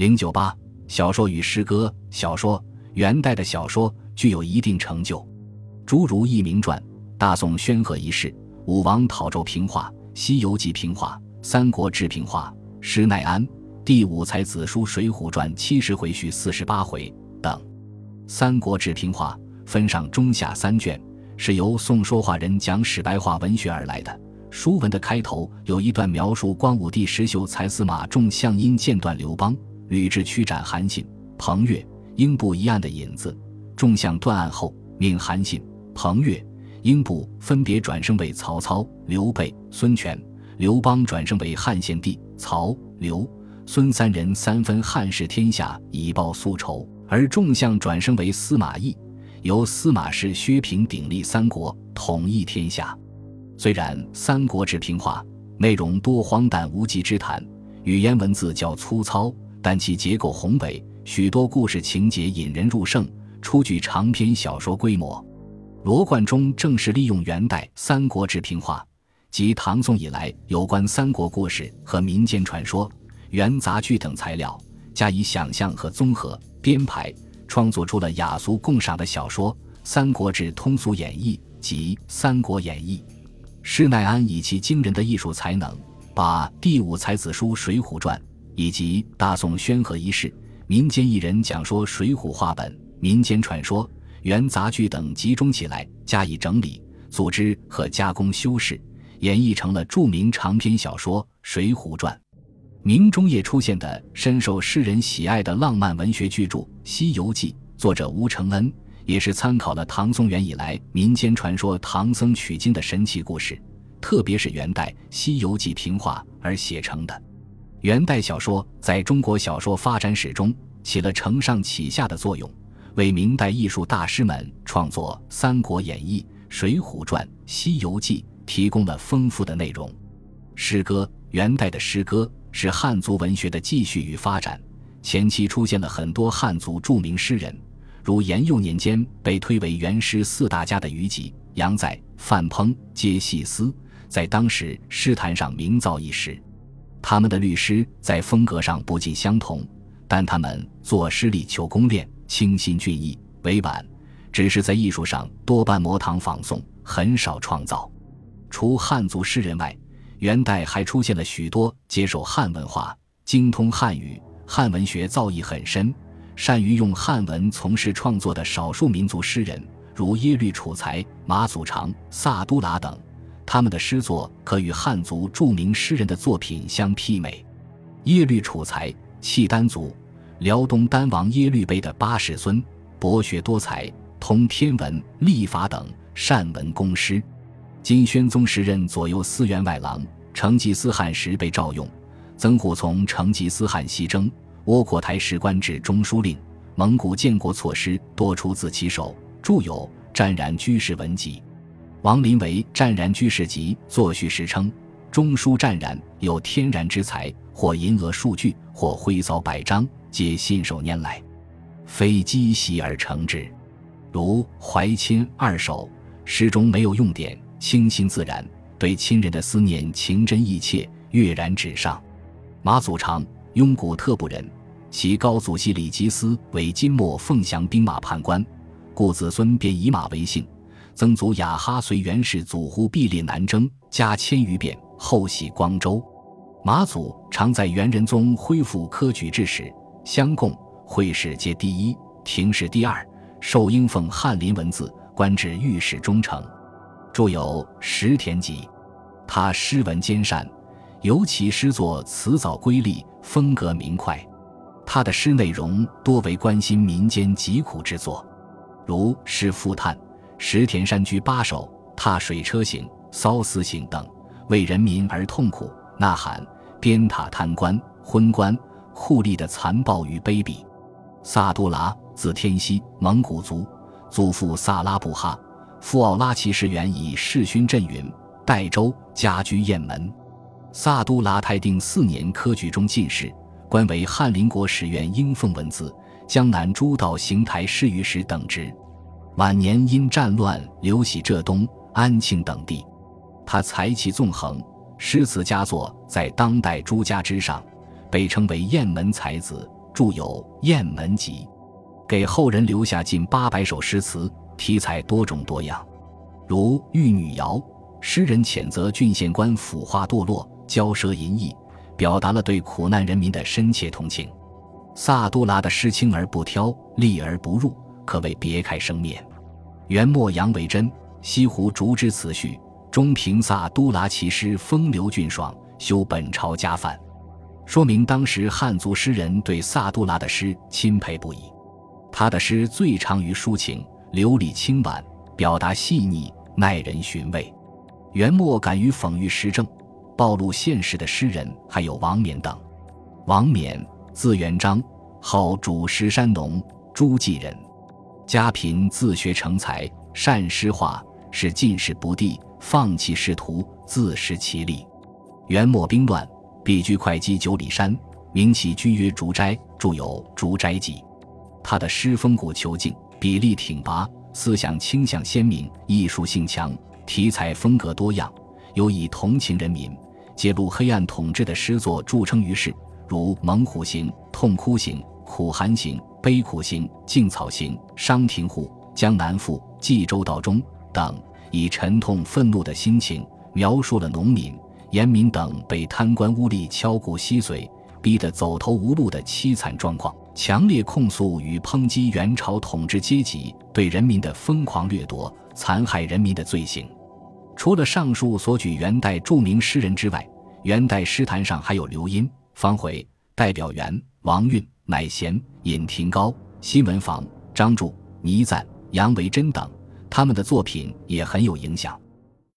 零九八小说与诗歌，小说元代的小说具有一定成就，诸如《义明传》《大宋宣和遗事》《武王讨纣平话》《西游记平话》《三国志平话》《施耐庵第五才子书水浒传》七十回续四十八回等，《三国志平话》分上中下三卷，是由宋说话人讲史白话文学而来的。书文的开头有一段描述光武帝石秀才司马仲相因剑断刘邦。吕雉驱斩韩信、彭越、英布一案的引子，众相断案后，命韩信、彭越、英布分别转生为曹操、刘备、孙权，刘邦转生为汉献帝，曹、刘、孙三人三分汉室天下以报宿仇，而众相转生为司马懿，由司马氏、薛平鼎立三国，统一天下。虽然《三国志平话》内容多荒诞无稽之谈，语言文字较粗糙。但其结构宏伟，许多故事情节引人入胜，初具长篇小说规模。罗贯中正是利用元代《三国志平话》及唐宋以来有关三国故事和民间传说、元杂剧等材料，加以想象和综合编排，创作出了雅俗共赏的小说《三国志通俗演义》及《三国演义》。施耐庵以其惊人的艺术才能，把第五才子书《水浒传》。以及大宋宣和一事、民间艺人讲说《水浒》话本、民间传说、元杂剧等集中起来，加以整理、组织和加工修饰，演绎成了著名长篇小说《水浒传》。明中叶出现的深受世人喜爱的浪漫文学巨著《西游记》，作者吴承恩也是参考了唐宋元以来民间传说唐僧取经的神奇故事，特别是元代《西游记》平话而写成的。元代小说在中国小说发展史中起了承上启下的作用，为明代艺术大师们创作《三国演义》《水浒传》《西游记》提供了丰富的内容。诗歌，元代的诗歌是汉族文学的继续与发展，前期出现了很多汉族著名诗人，如延佑年间被推为元诗四大家的虞姬、杨载、范烹皆细思，在当时诗坛上名噪一时。他们的律诗在风格上不尽相同，但他们作诗力求工练，清新俊逸，委婉，只是在艺术上多半模仿仿宋，很少创造。除汉族诗人外，元代还出现了许多接受汉文化、精通汉语、汉文学造诣很深、善于用汉文从事创作的少数民族诗人，如耶律楚材、马祖常、萨都拉等。他们的诗作可与汉族著名诗人的作品相媲美。耶律楚材，契丹族，辽东丹王耶律碑的八世孙，博学多才，通天文、历法等，善文工诗。金宣宗时任左右司员外郎，成吉思汗时被召用。曾虎从成吉思汗西征，窝阔台时官至中书令。蒙古建国措施多出自其手，著有《湛然居士文集》。王林为《湛然居士集》作序时称：“中书湛然有天然之才，或吟额数句，或挥扫百章，皆信手拈来，非积习而成之。如《怀亲二首》，诗中没有用典，清新自然，对亲人的思念情真意切，跃然纸上。”马祖常，雍古特部人，其高祖系李吉思为金末凤翔兵马判官，故子孙便以马为姓。曾祖雅哈随元世祖忽必烈南征，加千余遍，后徙光州。马祖常在元仁宗恢复科举制时，相贡会试皆第一，廷试第二，受应奉翰林文字，官至御史中丞，著有《石田集》。他诗文兼善，尤其诗作辞藻瑰丽，风格明快。他的诗内容多为关心民间疾苦之作，如《诗赋叹》。石田山居八首，踏水车行、骚思行等，为人民而痛苦，呐喊鞭挞贪官、昏官、酷吏的残暴与卑鄙。萨都剌，字天锡，蒙古族，祖父萨拉布哈，父奥拉齐氏元以世勋镇云，代州，家居雁门。萨都剌泰定四年科举中进士，官为翰林国史院应奉文字、江南诸道行台侍御史等职。晚年因战乱流徙浙东、安庆等地，他才气纵横，诗词佳作在当代诸家之上，被称为雁门才子、著有《雁门集》，给后人留下近八百首诗词，题材多种多样，如《玉女谣》，诗人谴责郡县官腐化堕落、骄奢淫逸，表达了对苦难人民的深切同情。萨都拉的诗轻而不挑，丽而不入，可谓别开生面。元末杨维桢《西湖竹枝词序》中评萨都拉其诗风流俊爽，修本朝家范，说明当时汉族诗人对萨都拉的诗钦佩不已。他的诗最长于抒情，流丽清婉，表达细腻，耐人寻味。元末敢于讽喻时政、暴露现实的诗人还有王冕等。王冕。字元璋，号主石山农，诸暨人，家贫，自学成才，善诗画，是进士不第，放弃仕途，自食其力。元末兵乱，避居会稽九里山，名其居曰竹斋，著有《竹斋记》。他的诗风骨遒劲，笔力挺拔，思想倾向鲜明，艺术性强，题材风格多样，尤以同情人民、揭露黑暗统治的诗作著称于世。如《猛虎行》《痛哭行》《苦寒行》《悲苦行》《静草行》《商亭户》《江南赋》《冀州道中》等，以沉痛愤怒的心情描述了农民、盐民等被贪官污吏敲骨吸髓、逼得走投无路的凄惨状况，强烈控诉与抨击元朝统治阶级对人民的疯狂掠夺、残害人民的罪行。除了上述所举元代著名诗人之外，元代诗坛上还有刘因。方回、代表员、王韵、乃贤、尹廷高、辛文房、张柱、倪瓒、杨维桢等，他们的作品也很有影响。